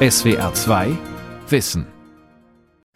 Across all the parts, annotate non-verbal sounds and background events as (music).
SWR 2 Wissen.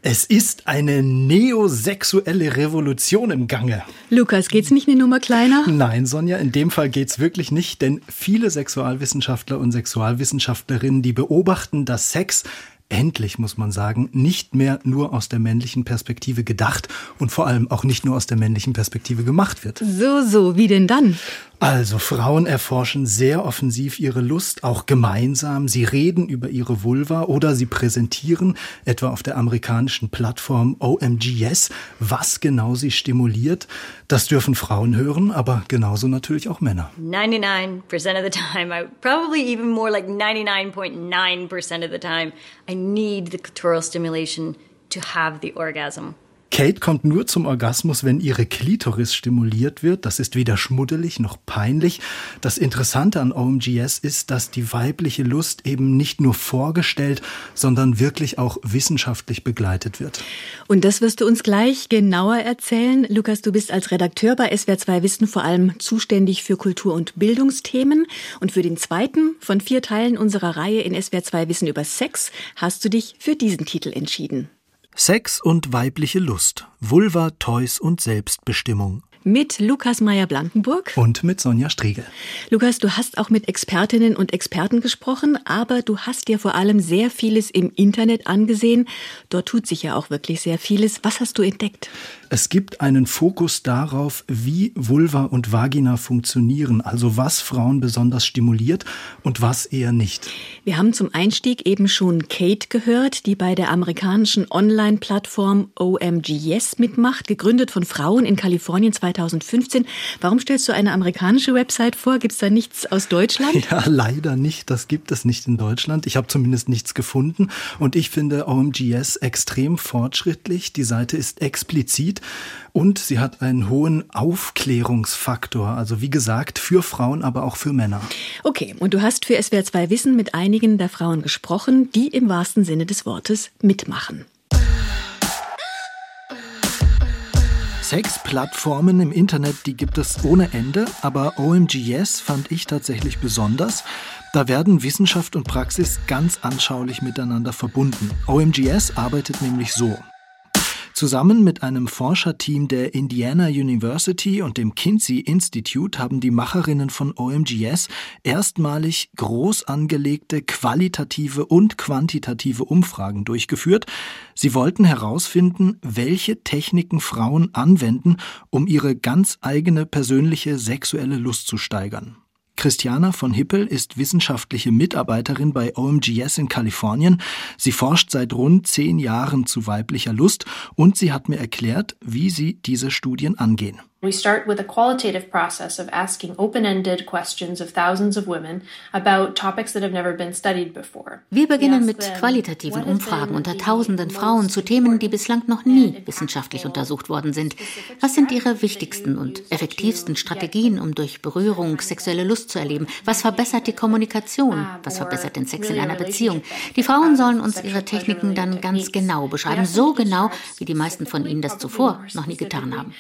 Es ist eine neosexuelle Revolution im Gange. Lukas, geht's nicht eine Nummer kleiner? Nein, Sonja, in dem Fall geht's wirklich nicht, denn viele Sexualwissenschaftler und Sexualwissenschaftlerinnen, die beobachten, dass Sex endlich, muss man sagen, nicht mehr nur aus der männlichen Perspektive gedacht und vor allem auch nicht nur aus der männlichen Perspektive gemacht wird. So, so, wie denn dann? Also Frauen erforschen sehr offensiv ihre Lust, auch gemeinsam. Sie reden über ihre Vulva oder sie präsentieren, etwa auf der amerikanischen Plattform OMGS, was genau sie stimuliert. Das dürfen Frauen hören, aber genauso natürlich auch Männer. 99% of the time, I, probably even more like 99.9% of the time, I need the clitoral stimulation to have the orgasm. Kate kommt nur zum Orgasmus, wenn ihre Klitoris stimuliert wird. Das ist weder schmuddelig noch peinlich. Das Interessante an OMGS ist, dass die weibliche Lust eben nicht nur vorgestellt, sondern wirklich auch wissenschaftlich begleitet wird. Und das wirst du uns gleich genauer erzählen. Lukas, du bist als Redakteur bei SWR2 Wissen vor allem zuständig für Kultur- und Bildungsthemen. Und für den zweiten von vier Teilen unserer Reihe in SWR2 Wissen über Sex hast du dich für diesen Titel entschieden. Sex und weibliche Lust, Vulva, Toys und Selbstbestimmung mit Lukas Meyer-Blankenburg und mit Sonja Striegel. Lukas, du hast auch mit Expertinnen und Experten gesprochen, aber du hast dir vor allem sehr vieles im Internet angesehen. Dort tut sich ja auch wirklich sehr vieles. Was hast du entdeckt? Es gibt einen Fokus darauf, wie Vulva und Vagina funktionieren, also was Frauen besonders stimuliert und was eher nicht. Wir haben zum Einstieg eben schon Kate gehört, die bei der amerikanischen Online-Plattform OMGYes mitmacht, gegründet von Frauen in Kalifornien 2015. Warum stellst du eine amerikanische Website vor? Gibt es da nichts aus Deutschland? Ja, leider nicht. Das gibt es nicht in Deutschland. Ich habe zumindest nichts gefunden. Und ich finde OMGS extrem fortschrittlich. Die Seite ist explizit und sie hat einen hohen Aufklärungsfaktor. Also wie gesagt, für Frauen, aber auch für Männer. Okay, und du hast für SWR 2 Wissen mit einigen der Frauen gesprochen, die im wahrsten Sinne des Wortes mitmachen. Sexplattformen im Internet, die gibt es ohne Ende, aber OMGS fand ich tatsächlich besonders. Da werden Wissenschaft und Praxis ganz anschaulich miteinander verbunden. OMGS arbeitet nämlich so. Zusammen mit einem Forscherteam der Indiana University und dem Kinsey Institute haben die Macherinnen von OMGS erstmalig groß angelegte qualitative und quantitative Umfragen durchgeführt. Sie wollten herausfinden, welche Techniken Frauen anwenden, um ihre ganz eigene persönliche sexuelle Lust zu steigern. Christiana von Hippel ist wissenschaftliche Mitarbeiterin bei OMGS in Kalifornien. Sie forscht seit rund zehn Jahren zu weiblicher Lust und sie hat mir erklärt, wie sie diese Studien angehen. We start with a qualitative process of asking open-ended questions of thousands of women about topics that have never been studied before. Wir beginnen mit qualitativen Umfragen unter tausenden Frauen zu Themen, die bislang noch nie wissenschaftlich untersucht worden sind. Was sind ihre wichtigsten und effektivsten Strategien, um durch Berührung sexuelle Lust zu erleben? Was verbessert die Kommunikation? Was verbessert den Sex in einer Beziehung? Die Frauen sollen uns ihre Techniken dann ganz genau beschreiben, so genau, wie die meisten von ihnen das zuvor noch nie getan haben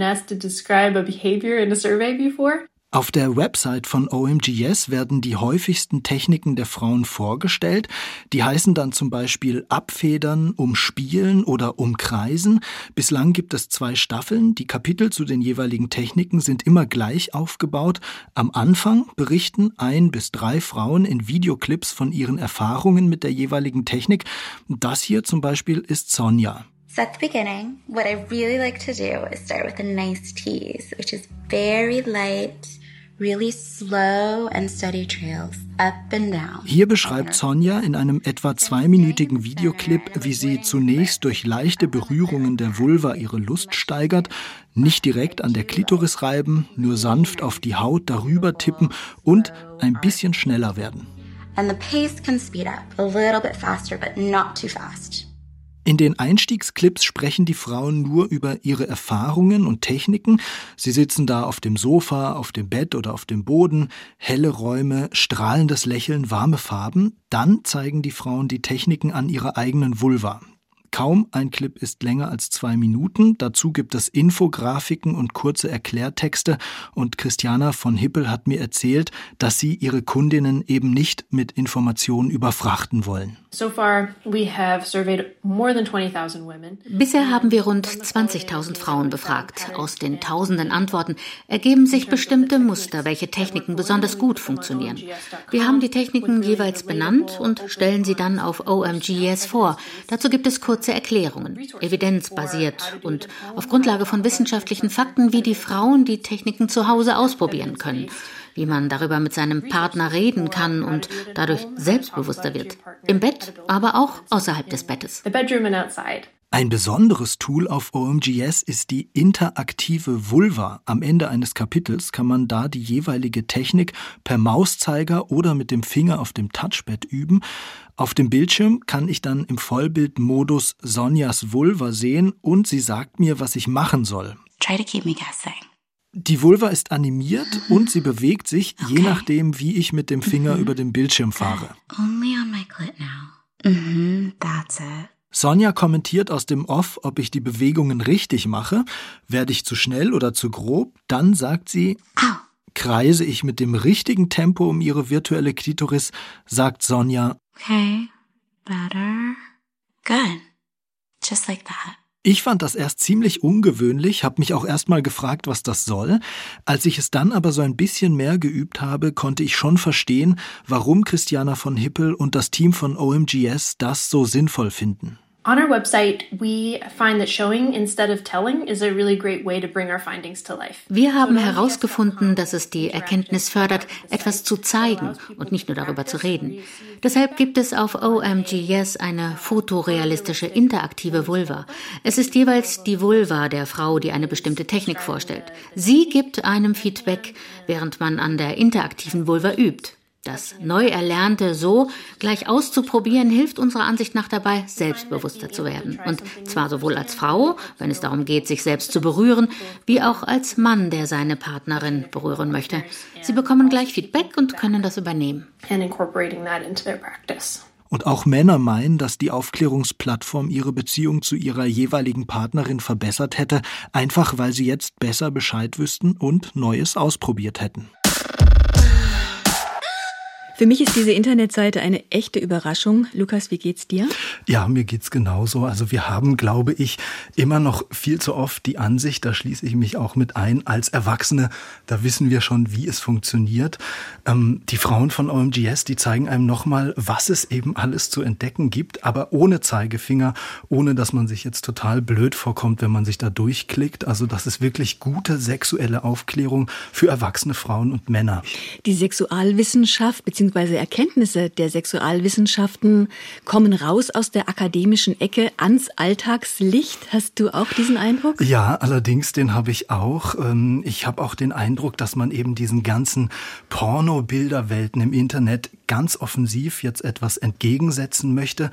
been asked to describe a behavior in a survey before. Auf der Website von OMGS werden die häufigsten Techniken der Frauen vorgestellt. Die heißen dann zum Beispiel Abfedern, Umspielen oder Umkreisen. Bislang gibt es zwei Staffeln. Die Kapitel zu den jeweiligen Techniken sind immer gleich aufgebaut. Am Anfang berichten ein bis drei Frauen in Videoclips von ihren Erfahrungen mit der jeweiligen Technik. Das hier zum Beispiel ist Sonja. So at the beginning, what I really like to do is start with a nice tease, which is very light, really slow and steady trails up and down. Hier beschreibt Sonja in einem etwa zweiminütigen Videoclip, wie sie zunächst durch leichte Berührungen der Vulva ihre Lust steigert, nicht direkt an der Klitoris reiben, nur sanft auf die Haut darüber tippen und ein bisschen schneller werden. And the pace can speed up a little bit faster, but not too fast. In den Einstiegsclips sprechen die Frauen nur über ihre Erfahrungen und Techniken. Sie sitzen da auf dem Sofa, auf dem Bett oder auf dem Boden, helle Räume, strahlendes Lächeln, warme Farben. Dann zeigen die Frauen die Techniken an ihrer eigenen Vulva. Kaum ein Clip ist länger als zwei Minuten. Dazu gibt es Infografiken und kurze Erklärtexte. Und Christiana von Hippel hat mir erzählt, dass sie ihre Kundinnen eben nicht mit Informationen überfrachten wollen. Bisher haben wir rund 20.000 Frauen befragt. Aus den tausenden Antworten ergeben sich bestimmte Muster, welche Techniken besonders gut funktionieren. Wir haben die Techniken jeweils benannt und stellen sie dann auf OMGS vor. Dazu gibt es kurze Erklärungen, evidenzbasiert und auf Grundlage von wissenschaftlichen Fakten, wie die Frauen die Techniken zu Hause ausprobieren können wie man darüber mit seinem Partner reden kann und dadurch selbstbewusster wird. Im Bett, aber auch außerhalb des Bettes. Ein besonderes Tool auf OMGS ist die interaktive Vulva. Am Ende eines Kapitels kann man da die jeweilige Technik per Mauszeiger oder mit dem Finger auf dem Touchpad üben. Auf dem Bildschirm kann ich dann im Vollbildmodus Sonjas Vulva sehen und sie sagt mir, was ich machen soll. Try to keep me guessing. Die Vulva ist animiert und sie bewegt sich, okay. je nachdem, wie ich mit dem Finger mhm. über den Bildschirm fahre. Only on my clit now. Mhm, that's it. Sonja kommentiert aus dem Off, ob ich die Bewegungen richtig mache. Werde ich zu schnell oder zu grob? Dann sagt sie, Au. kreise ich mit dem richtigen Tempo um ihre virtuelle Klitoris, sagt Sonja, Okay, better. Good. Just like that. Ich fand das erst ziemlich ungewöhnlich, habe mich auch erstmal gefragt, was das soll. Als ich es dann aber so ein bisschen mehr geübt habe, konnte ich schon verstehen, warum Christiana von Hippel und das Team von OMGS das so sinnvoll finden. On our website, we find that showing instead of telling is a really great way to bring our findings to life. Wir haben herausgefunden, dass es die Erkenntnis fördert, etwas zu zeigen und nicht nur darüber zu reden. Deshalb gibt es auf OMGYes eine fotorealistische interaktive Vulva. Es ist jeweils die Vulva der Frau, die eine bestimmte Technik vorstellt. Sie gibt einem Feedback, während man an der interaktiven Vulva übt. Das Neuerlernte so gleich auszuprobieren, hilft unserer Ansicht nach dabei, selbstbewusster zu werden. Und zwar sowohl als Frau, wenn es darum geht, sich selbst zu berühren, wie auch als Mann, der seine Partnerin berühren möchte. Sie bekommen gleich Feedback und können das übernehmen. Und auch Männer meinen, dass die Aufklärungsplattform ihre Beziehung zu ihrer jeweiligen Partnerin verbessert hätte, einfach weil sie jetzt besser Bescheid wüssten und Neues ausprobiert hätten. Für mich ist diese Internetseite eine echte Überraschung. Lukas, wie geht's dir? Ja, mir geht's genauso. Also wir haben, glaube ich, immer noch viel zu oft die Ansicht, da schließe ich mich auch mit ein, als Erwachsene, da wissen wir schon, wie es funktioniert. Ähm, die Frauen von OMGS, die zeigen einem nochmal, was es eben alles zu entdecken gibt, aber ohne Zeigefinger, ohne dass man sich jetzt total blöd vorkommt, wenn man sich da durchklickt. Also das ist wirklich gute sexuelle Aufklärung für erwachsene Frauen und Männer. Die Sexualwissenschaft bzw bzw. Erkenntnisse der Sexualwissenschaften kommen raus aus der akademischen Ecke ans Alltagslicht. Hast du auch diesen Eindruck? Ja, allerdings, den habe ich auch. Ähm, ich habe auch den Eindruck, dass man eben diesen ganzen Porno-Bilderwelten im Internet ganz offensiv jetzt etwas entgegensetzen möchte.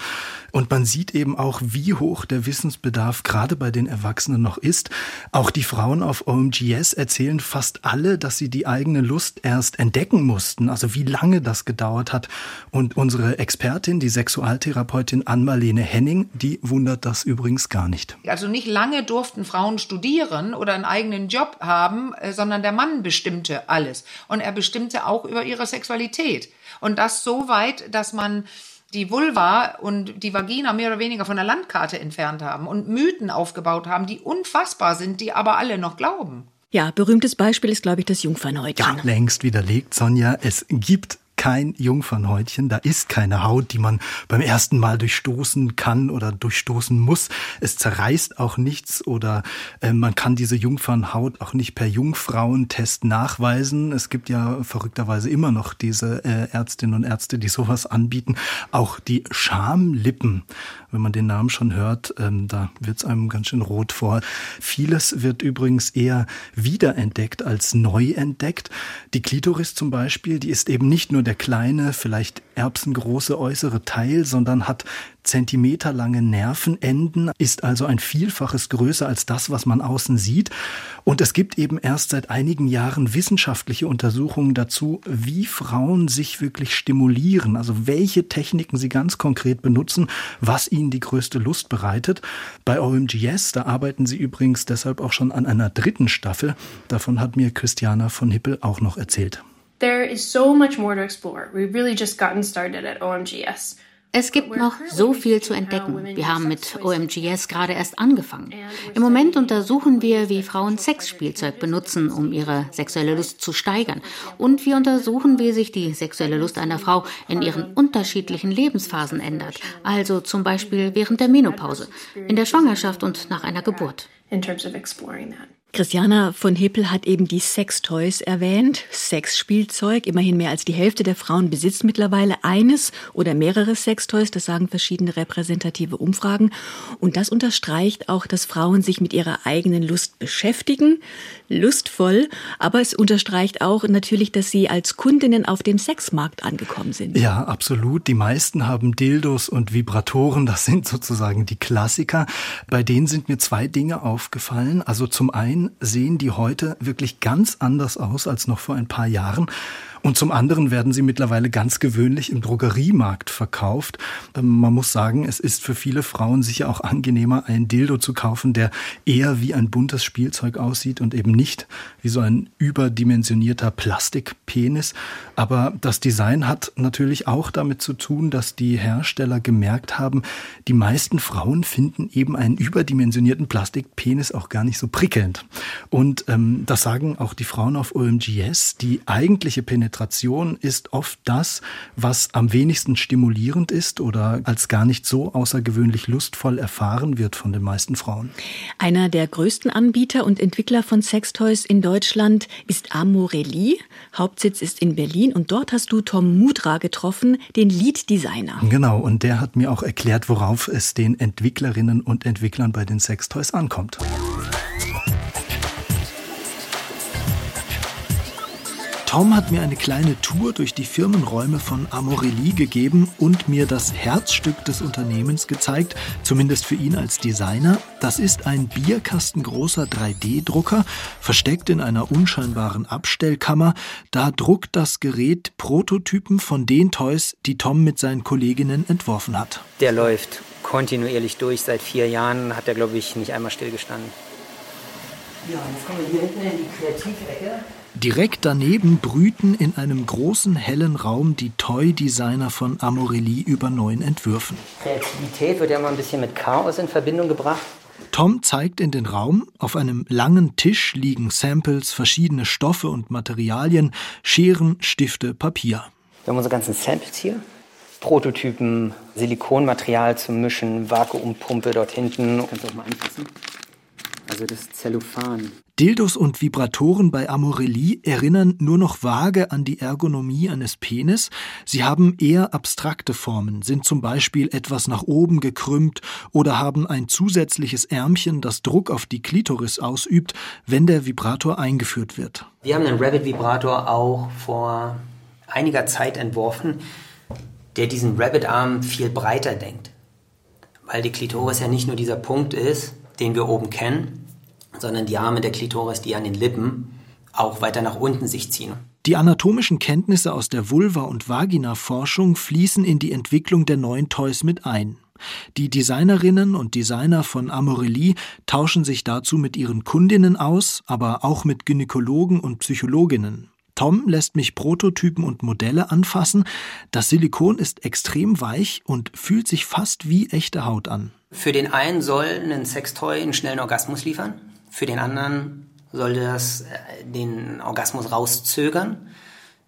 Und man sieht eben auch, wie hoch der Wissensbedarf gerade bei den Erwachsenen noch ist. Auch die Frauen auf OMGS erzählen fast alle, dass sie die eigene Lust erst entdecken mussten. Also wie lange das gedauert hat. Und unsere Expertin, die Sexualtherapeutin Ann-Marlene Henning, die wundert das übrigens gar nicht. Also nicht lange durften Frauen studieren oder einen eigenen Job haben, äh, sondern der Mann bestimmte alles. Und er bestimmte auch über ihre Sexualität. Und das so weit, dass man die Vulva und die Vagina mehr oder weniger von der Landkarte entfernt haben und Mythen aufgebaut haben, die unfassbar sind, die aber alle noch glauben. Ja, berühmtes Beispiel ist, glaube ich, das Jungfernhäutchen. Ja, längst widerlegt, Sonja. Es gibt kein Jungfernhäutchen, da ist keine Haut, die man beim ersten Mal durchstoßen kann oder durchstoßen muss. Es zerreißt auch nichts oder äh, man kann diese Jungfernhaut auch nicht per Jungfrauentest nachweisen. Es gibt ja verrückterweise immer noch diese äh, Ärztinnen und Ärzte, die sowas anbieten. Auch die Schamlippen, wenn man den Namen schon hört, ähm, da wird's einem ganz schön rot vor. Vieles wird übrigens eher wiederentdeckt als neu entdeckt. Die Klitoris zum Beispiel, die ist eben nicht nur der kleine, vielleicht erbsengroße äußere Teil, sondern hat zentimeterlange Nervenenden, ist also ein Vielfaches größer als das, was man außen sieht. Und es gibt eben erst seit einigen Jahren wissenschaftliche Untersuchungen dazu, wie Frauen sich wirklich stimulieren, also welche Techniken sie ganz konkret benutzen, was ihnen die größte Lust bereitet. Bei OMGS, da arbeiten sie übrigens deshalb auch schon an einer dritten Staffel. Davon hat mir Christiana von Hippel auch noch erzählt. There is so much more to explore. We've really just gotten started at OMGS. Es gibt noch so viel zu entdecken. Wir haben mit OMGS gerade erst angefangen. Im Moment untersuchen wir, wie Frauen Sexspielzeug benutzen, um ihre sexuelle Lust zu steigern. Und wir untersuchen, wie sich die sexuelle Lust einer Frau in ihren unterschiedlichen Lebensphasen ändert. Also zum Beispiel während der Menopause, in der Schwangerschaft und nach einer Geburt. In terms of exploring that. Christiana von Hippel hat eben die Sextoys erwähnt. Sexspielzeug. Immerhin mehr als die Hälfte der Frauen besitzt mittlerweile eines oder mehrere Sextoys. Das sagen verschiedene repräsentative Umfragen. Und das unterstreicht auch, dass Frauen sich mit ihrer eigenen Lust beschäftigen. Lustvoll. Aber es unterstreicht auch natürlich, dass sie als Kundinnen auf dem Sexmarkt angekommen sind. Ja, absolut. Die meisten haben Dildos und Vibratoren. Das sind sozusagen die Klassiker. Bei denen sind mir zwei Dinge aufgefallen. Also zum einen sehen die heute wirklich ganz anders aus als noch vor ein paar Jahren. Und zum anderen werden sie mittlerweile ganz gewöhnlich im Drogeriemarkt verkauft. Ähm, man muss sagen, es ist für viele Frauen sicher auch angenehmer, ein Dildo zu kaufen, der eher wie ein buntes Spielzeug aussieht und eben nicht wie so ein überdimensionierter Plastikpenis. Aber das Design hat natürlich auch damit zu tun, dass die Hersteller gemerkt haben, die meisten Frauen finden eben einen überdimensionierten Plastikpenis auch gar nicht so prickelnd. Und ähm, das sagen auch die Frauen auf OMGS. Die eigentliche Penetration Penetration ist oft das, was am wenigsten stimulierend ist oder als gar nicht so außergewöhnlich lustvoll erfahren wird von den meisten Frauen. Einer der größten Anbieter und Entwickler von Sextoys in Deutschland ist Amorelli. Hauptsitz ist in Berlin und dort hast du Tom Mudra getroffen, den Lead-Designer. Genau, und der hat mir auch erklärt, worauf es den Entwicklerinnen und Entwicklern bei den Sextoys ankommt. Tom hat mir eine kleine Tour durch die Firmenräume von Amorelli gegeben und mir das Herzstück des Unternehmens gezeigt, zumindest für ihn als Designer. Das ist ein bierkastengroßer 3D-Drucker, versteckt in einer unscheinbaren Abstellkammer. Da druckt das Gerät Prototypen von den Toys, die Tom mit seinen Kolleginnen entworfen hat. Der läuft kontinuierlich durch. Seit vier Jahren hat er, glaube ich, nicht einmal stillgestanden. Ja, jetzt kommen wir hier hinten in die Kreativecke. Direkt daneben brüten in einem großen hellen Raum die Toy-Designer von Amorelli über neuen Entwürfen. Kreativität wird ja immer ein bisschen mit Chaos in Verbindung gebracht. Tom zeigt in den Raum. Auf einem langen Tisch liegen Samples, verschiedene Stoffe und Materialien, Scheren, Stifte, Papier. Wir haben unsere ganzen Samples hier. Prototypen, Silikonmaterial zum Mischen, Vakuumpumpe dort hinten. Kannst du auch mal anfassen. Also das Zellophan. Dildos und Vibratoren bei Amorelli erinnern nur noch vage an die Ergonomie eines Penis. Sie haben eher abstrakte Formen, sind zum Beispiel etwas nach oben gekrümmt oder haben ein zusätzliches Ärmchen, das Druck auf die Klitoris ausübt, wenn der Vibrator eingeführt wird. Wir haben den Rabbit-Vibrator auch vor einiger Zeit entworfen, der diesen Rabbit-Arm viel breiter denkt. Weil die Klitoris ja nicht nur dieser Punkt ist, den wir oben kennen, sondern die Arme der Klitoris, die an den Lippen auch weiter nach unten sich ziehen. Die anatomischen Kenntnisse aus der Vulva- und Vagina-Forschung fließen in die Entwicklung der neuen Toys mit ein. Die Designerinnen und Designer von Amorelli tauschen sich dazu mit ihren Kundinnen aus, aber auch mit Gynäkologen und Psychologinnen. Tom lässt mich Prototypen und Modelle anfassen. Das Silikon ist extrem weich und fühlt sich fast wie echte Haut an. Für den einen soll ein Sextoy einen schnellen Orgasmus liefern. Für den anderen sollte das äh, den Orgasmus rauszögern.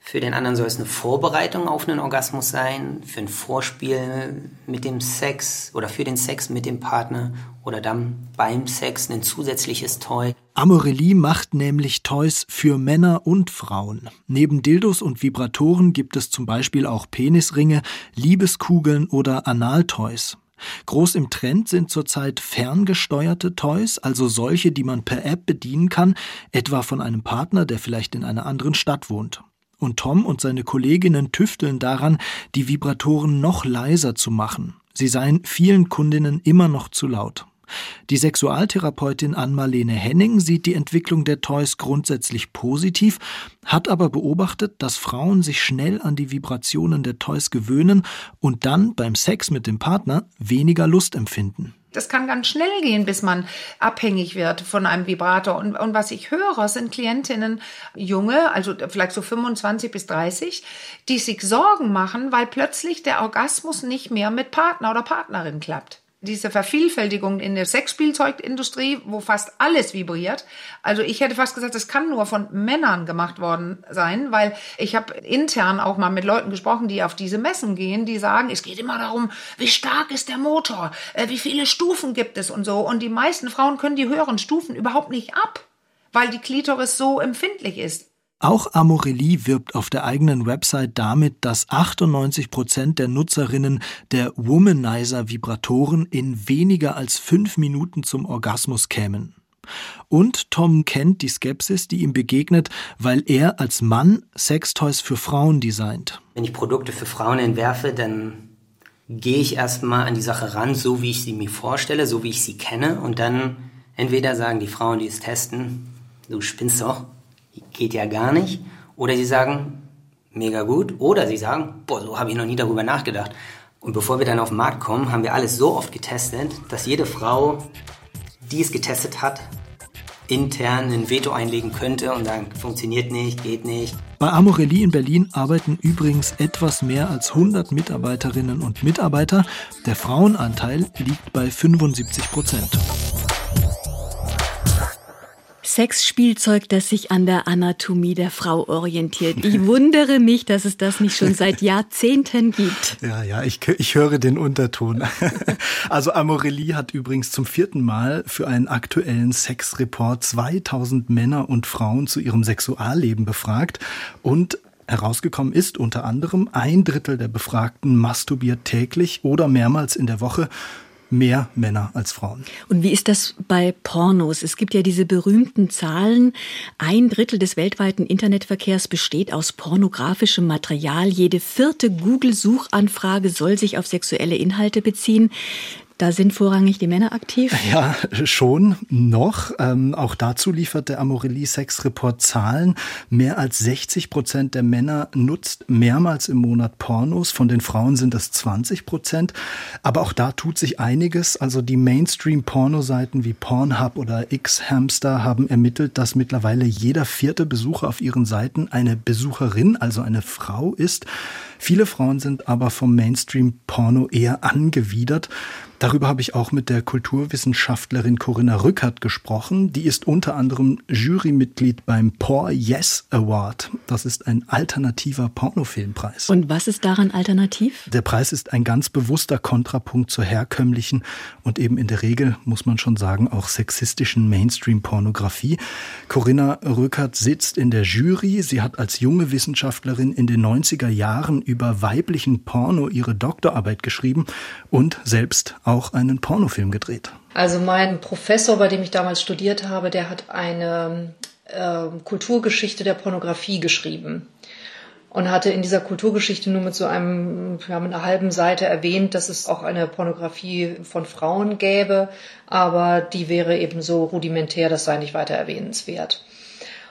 Für den anderen soll es eine Vorbereitung auf einen Orgasmus sein, für ein Vorspiel mit dem Sex oder für den Sex mit dem Partner oder dann beim Sex ein zusätzliches Toy. Amorelli macht nämlich Toys für Männer und Frauen. Neben Dildos und Vibratoren gibt es zum Beispiel auch Penisringe, Liebeskugeln oder Analtoys. Groß im Trend sind zurzeit ferngesteuerte Toys, also solche, die man per App bedienen kann, etwa von einem Partner, der vielleicht in einer anderen Stadt wohnt. Und Tom und seine Kolleginnen tüfteln daran, die Vibratoren noch leiser zu machen. Sie seien vielen Kundinnen immer noch zu laut. Die Sexualtherapeutin Ann-Marlene Henning sieht die Entwicklung der Toys grundsätzlich positiv, hat aber beobachtet, dass Frauen sich schnell an die Vibrationen der Toys gewöhnen und dann beim Sex mit dem Partner weniger Lust empfinden. Das kann ganz schnell gehen, bis man abhängig wird von einem Vibrator. Und, und was ich höre, sind Klientinnen, junge, also vielleicht so 25 bis 30, die sich Sorgen machen, weil plötzlich der Orgasmus nicht mehr mit Partner oder Partnerin klappt diese Vervielfältigung in der Sexspielzeugindustrie, wo fast alles vibriert. Also ich hätte fast gesagt, das kann nur von Männern gemacht worden sein, weil ich habe intern auch mal mit Leuten gesprochen, die auf diese Messen gehen, die sagen, es geht immer darum, wie stark ist der Motor, äh, wie viele Stufen gibt es und so. Und die meisten Frauen können die höheren Stufen überhaupt nicht ab, weil die Klitoris so empfindlich ist. Auch Amorelie wirbt auf der eigenen Website damit, dass 98 Prozent der Nutzerinnen der Womanizer-Vibratoren in weniger als fünf Minuten zum Orgasmus kämen. Und Tom kennt die Skepsis, die ihm begegnet, weil er als Mann Sextoys für Frauen designt. Wenn ich Produkte für Frauen entwerfe, dann gehe ich erstmal an die Sache ran, so wie ich sie mir vorstelle, so wie ich sie kenne. Und dann entweder sagen die Frauen, die es testen, du spinnst doch, geht ja gar nicht. Oder sie sagen, mega gut. Oder sie sagen, boah, so habe ich noch nie darüber nachgedacht. Und bevor wir dann auf den Markt kommen, haben wir alles so oft getestet, dass jede Frau, die es getestet hat, intern ein Veto einlegen könnte und sagen, funktioniert nicht, geht nicht. Bei Amorelie in Berlin arbeiten übrigens etwas mehr als 100 Mitarbeiterinnen und Mitarbeiter. Der Frauenanteil liegt bei 75 Prozent. Sexspielzeug, das sich an der Anatomie der Frau orientiert. Ich wundere mich, dass es das nicht schon seit Jahrzehnten gibt. Ja, ja, ich, ich höre den Unterton. (laughs) Also Amorelie hat übrigens zum vierten Mal für einen aktuellen Sexreport 2000 Männer und Frauen zu ihrem Sexualleben befragt und Herausgekommen ist unter anderem, ein Drittel der Befragten masturbiert täglich oder mehrmals in der Woche mehr Männer als Frauen. Und wie ist das bei Pornos? Es gibt ja diese berühmten Zahlen. Ein Drittel des weltweiten Internetverkehrs besteht aus pornografischem Material. Jede vierte Google-Suchanfrage soll sich auf sexuelle Inhalte beziehen. Da sind vorrangig die Männer aktiv? (laughs) Ja, schon noch. Ähm, auch dazu liefert der Amorelie Sex Report Zahlen. Mehr als 60 Prozent der Männer nutzt mehrmals im Monat Pornos. Von den Frauen sind das 20 Prozent. Aber auch da tut sich einiges. Also die Mainstream-Pornoseiten wie Pornhub oder X-Hamster haben ermittelt, dass mittlerweile jeder vierte Besucher auf ihren Seiten eine Besucherin, also eine Frau ist. Viele Frauen sind aber vom Mainstream-Porno eher angewidert. Darüber habe ich auch mit der Kulturwissenschaftlerin Corinna Rückert gesprochen. Die ist unter anderem Jurymitglied beim Por Yes Award. Das ist ein alternativer Pornofilmpreis. Und was ist daran alternativ? Der Preis ist ein ganz bewusster Kontrapunkt zur herkömmlichen und eben in der Regel, muss man schon sagen, auch sexistischen Mainstream-Pornografie. Corinna Rückert sitzt in der Jury. Sie hat als junge Wissenschaftlerin in den 90er Jahren über weiblichen Porno ihre Doktorarbeit geschrieben und selbst auch einen Pornofilm gedreht. Also mein Professor, bei dem ich damals studiert habe, der hat eine äh, Kulturgeschichte der Pornografie geschrieben und hatte in dieser Kulturgeschichte nur mit so einem, ja, mit einer halben Seite erwähnt, dass es auch eine Pornografie von Frauen gäbe, aber die wäre eben so rudimentär, das sei nicht weiter erwähnenswert.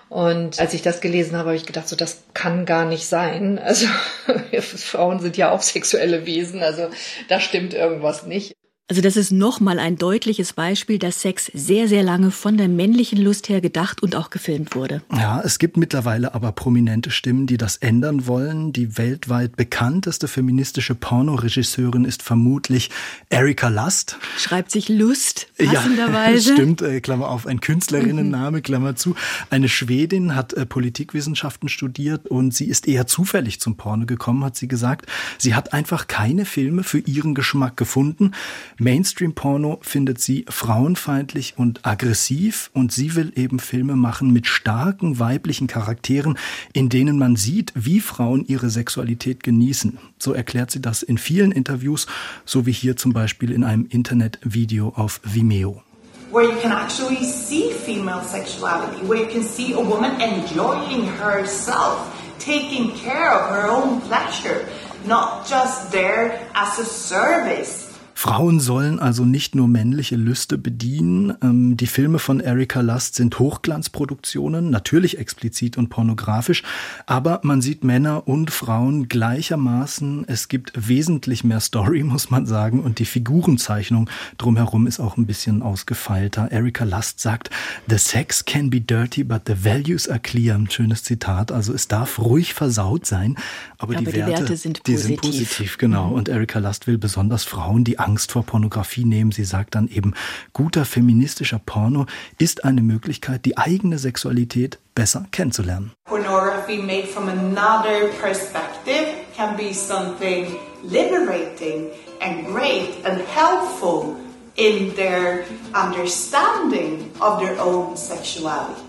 Und als ich das gelesen habe, habe ich gedacht, so das kann gar nicht sein. Also (laughs) Frauen sind ja auch sexuelle Wesen, also da stimmt irgendwas nicht. Also das ist nochmal ein deutliches Beispiel, dass Sex sehr, sehr lange von der männlichen Lust her gedacht und auch gefilmt wurde. Ja, es gibt mittlerweile aber prominente Stimmen, die das ändern wollen. Die weltweit bekannteste feministische Pornoregisseurin ist vermutlich Erika Lust. Schreibt sich Lust, passenderweise. Ja, (laughs) stimmt, äh, Klammer auf, ein Künstlerinnenname, Klammer zu. Eine Schwedin hat äh, Politikwissenschaften studiert und sie ist eher zufällig zum Porno gekommen, hat sie gesagt. Sie hat einfach keine Filme für ihren Geschmack gefunden. Mainstream-Porno findet sie frauenfeindlich und aggressiv und sie will eben Filme machen mit starken weiblichen Charakteren, in denen man sieht, wie Frauen ihre Sexualität genießen. So erklärt sie das in vielen Interviews, so wie hier zum Beispiel in einem Internetvideo auf Vimeo. Where you can actually see female sexuality, where you can see a woman enjoying herself taking care of her own pleasure, not just there as a service. Frauen sollen also nicht nur männliche Lüste bedienen. Ähm, die Filme von Erika Lust sind Hochglanzproduktionen, natürlich explizit und pornografisch, aber man sieht Männer und Frauen gleichermaßen. Es gibt wesentlich mehr Story, (laughs) muss man sagen, und die Figurenzeichnung drumherum ist auch ein bisschen ausgefeilter. Erika Lust sagt, The sex can be dirty, but the values are clear. Ein schönes Zitat. Also es darf ruhig versaut sein, aber, aber die, die, Werte, Werte sind positiv. Die sind positiv, genau. Mhm. Und Erika Lust will besonders Frauen, die Angst vor Pornografie nehmen. Sie sagt dann eben, guter feministischer Porno ist eine Möglichkeit, die eigene Sexualität besser kennenzulernen. Pornography made from another perspective can be something liberating and great and helpful in their understanding of their own sexuality.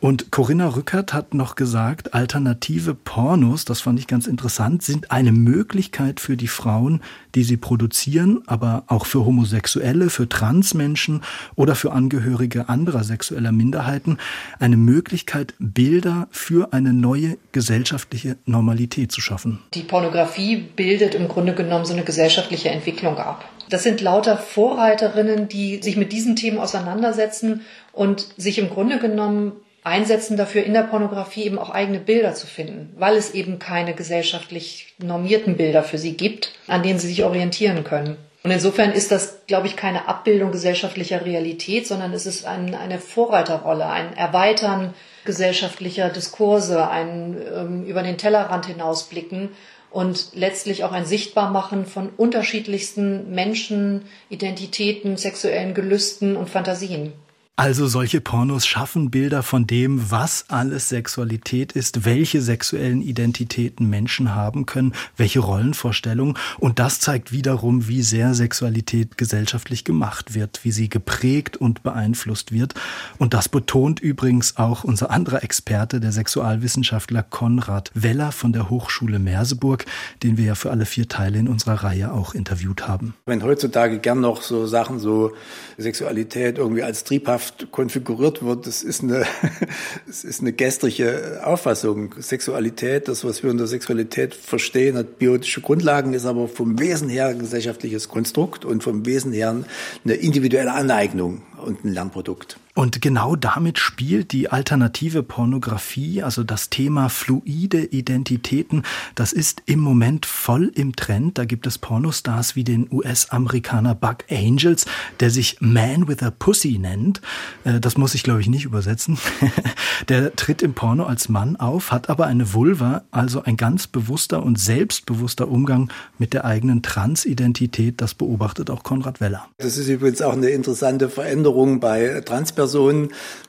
Und Corinna Rückert hat noch gesagt, alternative Pornos, das fand ich ganz interessant, sind eine Möglichkeit für die Frauen, die sie produzieren, aber auch für Homosexuelle, für Transmenschen oder für Angehörige anderer sexueller Minderheiten, eine Möglichkeit, Bilder für eine neue gesellschaftliche Normalität zu schaffen. Die Pornografie bildet im Grunde genommen so eine gesellschaftliche Entwicklung ab. Das sind lauter Vorreiterinnen, die sich mit diesen Themen auseinandersetzen und sich im Grunde genommen einsetzen dafür, in der Pornografie eben auch eigene Bilder zu finden, weil es eben keine gesellschaftlich normierten Bilder für sie gibt, an denen sie sich orientieren können. Und insofern ist das, glaube ich, keine Abbildung gesellschaftlicher Realität, sondern es ist ein, eine Vorreiterrolle, ein Erweitern gesellschaftlicher Diskurse, ein ähm, über den Tellerrand hinausblicken und letztlich auch ein Sichtbarmachen von unterschiedlichsten Menschen, Identitäten, sexuellen Gelüsten und Fantasien. Also solche Pornos schaffen Bilder von dem, was alles Sexualität ist, welche sexuellen Identitäten Menschen haben können, welche Rollenvorstellungen. Und das zeigt wiederum, wie sehr Sexualität gesellschaftlich gemacht wird, wie sie geprägt und beeinflusst wird. Und das betont übrigens auch unser anderer Experte, der Sexualwissenschaftler Konrad Weller von der Hochschule Merseburg, den wir ja für alle vier Teile in unserer Reihe auch interviewt haben. Wenn heutzutage gern noch so Sachen, so Sexualität irgendwie als triebhaft Gesellschaft konfiguriert wird, das ist eine, (laughs) das ist eine gestrige Auffassung. Sexualität, das, was wir unter Sexualität verstehen, hat biotische Grundlagen, ist aber vom Wesen her ein gesellschaftliches Konstrukt und vom Wesen her eine individuelle Aneignung und ein Lernprodukt. Und genau damit spielt die alternative Pornografie, also das Thema fluide Identitäten, das ist im Moment voll im Trend. Da gibt es Pornostars wie den US-Amerikaner Buck Angels, der sich Man with a Pussy nennt. Äh, das muss ich, glaube ich, nicht übersetzen. (laughs) Der tritt im Porno als Mann auf, hat aber eine Vulva, also ein ganz bewusster und selbstbewusster Umgang mit der eigenen Transidentität. Das beobachtet auch Konrad Weller. Das ist übrigens auch eine interessante Veränderung bei Transpersonen,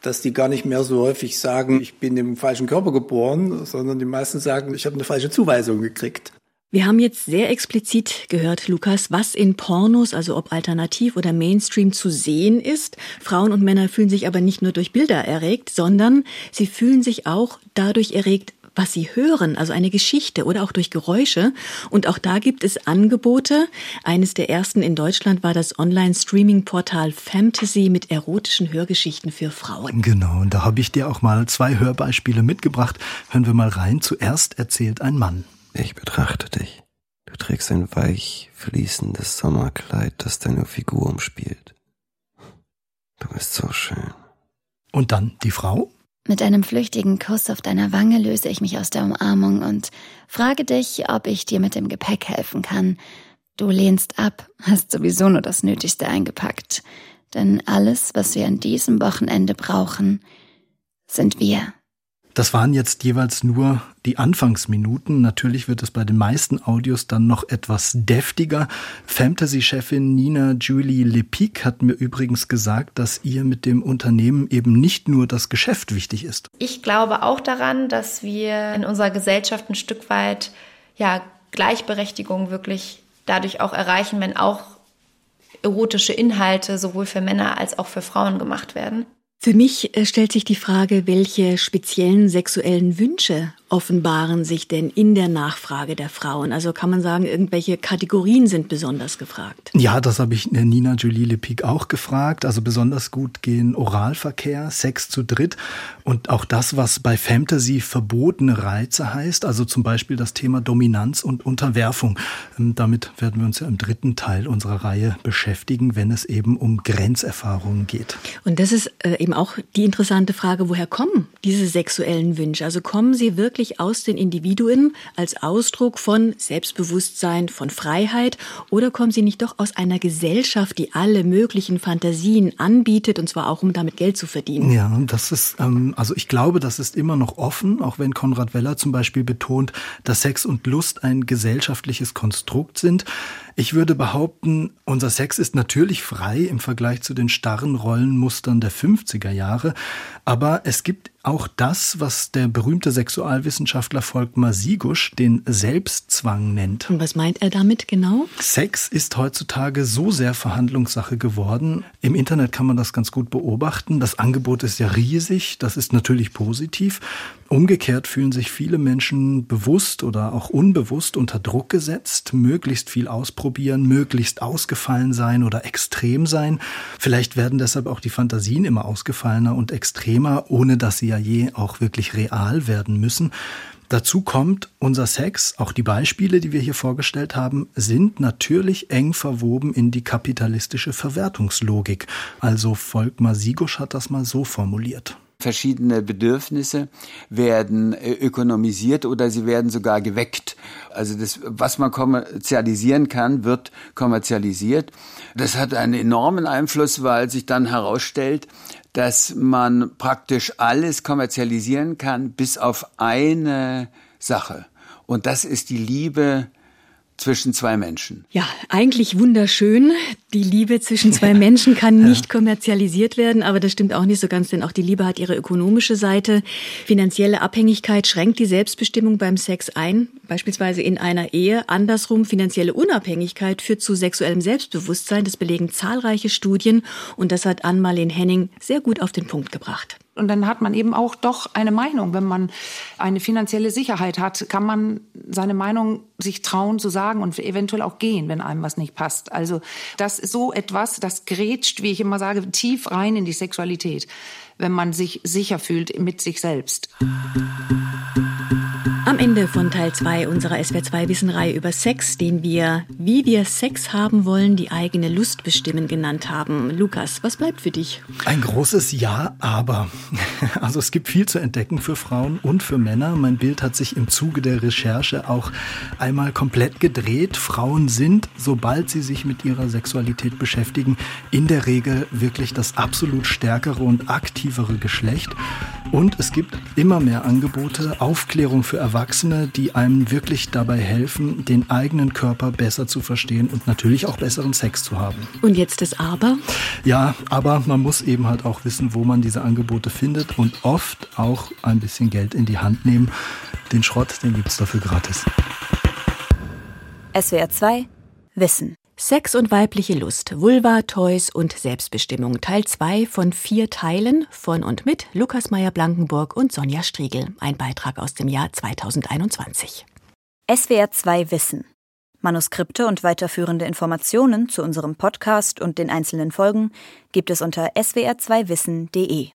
dass die gar nicht mehr so häufig sagen, ich bin im falschen Körper geboren, sondern die meisten sagen, ich habe eine falsche Zuweisung gekriegt. Wir haben jetzt sehr explizit gehört, Lukas, was in Pornos, also ob alternativ oder Mainstream zu sehen ist. Frauen und Männer fühlen sich aber nicht nur durch Bilder erregt, sondern sie fühlen sich auch dadurch erregt, was sie hören, also eine Geschichte oder auch durch Geräusche. Und auch da gibt es Angebote. Eines der ersten in Deutschland war das Online-Streaming-Portal Fantasy mit erotischen Hörgeschichten für Frauen. Genau, und da habe ich dir auch mal zwei Hörbeispiele mitgebracht. Hören wir mal rein. Zuerst erzählt ein Mann. Ich betrachte dich. Du trägst ein weich fließendes Sommerkleid, das deine Figur umspielt. Du bist so schön. Und dann die Frau? Mit einem flüchtigen Kuss auf deiner Wange löse ich mich aus der Umarmung und frage dich, ob ich dir mit dem Gepäck helfen kann. Du lehnst ab, hast sowieso nur das Nötigste eingepackt. Denn alles, was wir an diesem Wochenende brauchen, sind wir. Das waren jetzt jeweils nur die Anfangsminuten. Natürlich wird es bei den meisten Audios dann noch etwas deftiger. Fantasy-Chefin Nina Julie Lepic hat mir übrigens gesagt, dass ihr mit dem Unternehmen eben nicht nur das Geschäft wichtig ist. Ich glaube auch daran, dass wir in unserer Gesellschaft ein Stück weit ja, Gleichberechtigung wirklich dadurch auch erreichen, wenn auch erotische Inhalte sowohl für Männer als auch für Frauen gemacht werden. Für mich äh, stellt sich die Frage, welche speziellen sexuellen Wünsche offenbaren sich denn in der Nachfrage der Frauen? Also kann man sagen, irgendwelche Kategorien sind besonders gefragt? Ja, das habe ich Nina Julie Lepik auch gefragt. Also besonders gut gehen Oralverkehr, Sex zu dritt und auch das, was bei Fantasy verbotene Reize heißt, also zum Beispiel das Thema Dominanz und Unterwerfung. Ähm, damit werden wir uns ja im dritten Teil unserer Reihe beschäftigen, wenn es eben um Grenzerfahrungen geht. Und das ist äh, eben auch die interessante Frage, woher kommen diese sexuellen Wünsche? Also kommen sie wirklich aus den Individuen als Ausdruck von Selbstbewusstsein, von Freiheit oder kommen sie nicht doch aus einer Gesellschaft, die alle möglichen Fantasien anbietet und zwar auch um damit Geld zu verdienen? Ja, das ist, ähm, also ich glaube, das ist immer noch offen, auch wenn Konrad Weller zum Beispiel betont, dass Sex und Lust ein gesellschaftliches Konstrukt sind. Ich würde behaupten, unser Sex ist natürlich frei im Vergleich zu den starren Rollenmustern der 50er Jahre, aber es gibt auch das, was der berühmte Sexualwissenschaftler Volkmar Sigusch den Selbstzwang nennt. Und was meint er damit genau? Sex ist heutzutage so sehr Verhandlungssache geworden. Im Internet kann man das ganz gut beobachten. Das Angebot ist ja riesig. Das ist natürlich positiv. Umgekehrt fühlen sich viele Menschen bewusst oder auch unbewusst unter Druck gesetzt, möglichst viel ausprobieren, möglichst ausgefallen sein oder extrem sein. Vielleicht werden deshalb auch die Fantasien immer ausgefallener und extremer, ohne dass sie ja je auch wirklich real werden müssen. Dazu kommt, unser Sex, auch die Beispiele, die wir hier vorgestellt haben, sind natürlich eng verwoben in die kapitalistische Verwertungslogik. Also Volkmar Sigusch hat das mal so formuliert. Verschiedene Bedürfnisse werden äh, ökonomisiert oder sie werden sogar geweckt. Also das, was man kommerzialisieren kann, wird kommerzialisiert. Das hat einen enormen Einfluss, weil sich dann herausstellt, dass man praktisch alles kommerzialisieren kann, bis auf eine Sache. Und das ist die Liebe zwischen zwei Menschen. Ja, eigentlich wunderschön. Die Liebe zwischen zwei (laughs) Menschen kann nicht kommerzialisiert werden, aber das stimmt auch nicht so ganz, denn auch die Liebe hat ihre ökonomische Seite. Finanzielle Abhängigkeit schränkt die Selbstbestimmung beim Sex ein, beispielsweise in einer Ehe. Andersrum, finanzielle Unabhängigkeit führt zu sexuellem Selbstbewusstsein. Das belegen zahlreiche Studien und das hat Ann-Marleen Henning sehr gut auf den Punkt gebracht. Und dann hat man eben auch doch eine Meinung. Wenn man eine finanzielle Sicherheit hat, kann man seine Meinung sich trauen zu sagen und eventuell auch gehen, wenn einem was nicht passt. Also das ist so etwas, das grätscht, wie ich immer sage, tief rein in die Sexualität, wenn man sich sicher fühlt mit sich selbst. Ende von Teil 2 unserer SWR2 Wissenreihe über Sex, den wir Wie wir Sex haben wollen, die eigene Lust bestimmen genannt haben. Lukas, was bleibt für dich? Ein großes Ja, aber. (laughs) Also es gibt viel zu entdecken für Frauen und für Männer. Mein Bild hat sich im Zuge der Recherche auch einmal komplett gedreht. Frauen sind, sobald sie sich mit ihrer Sexualität beschäftigen, in der Regel wirklich das absolut stärkere und aktivere Geschlecht. Und es gibt immer mehr Angebote, Aufklärung für Erwachsene, die einem wirklich dabei helfen, den eigenen Körper besser zu verstehen und natürlich auch besseren Sex zu haben. Und jetzt das Aber? Ja, aber man muss eben halt auch wissen, wo man diese Angebote findet und oft auch ein bisschen Geld in die Hand nehmen. Den Schrott, den gibt's dafür gratis. SWR 2 Wissen. Sex und weibliche Lust, Vulva, Toys und Selbstbestimmung. Teil 2 von vier Teilen von und mit Lukas Meyer-Blankenburg und Sonja Striegel. Ein Beitrag aus dem Jahr 2021. SWR 2 Wissen. Manuskripte und weiterführende Informationen zu unserem Podcast und den einzelnen Folgen gibt es unter swr2wissen.de.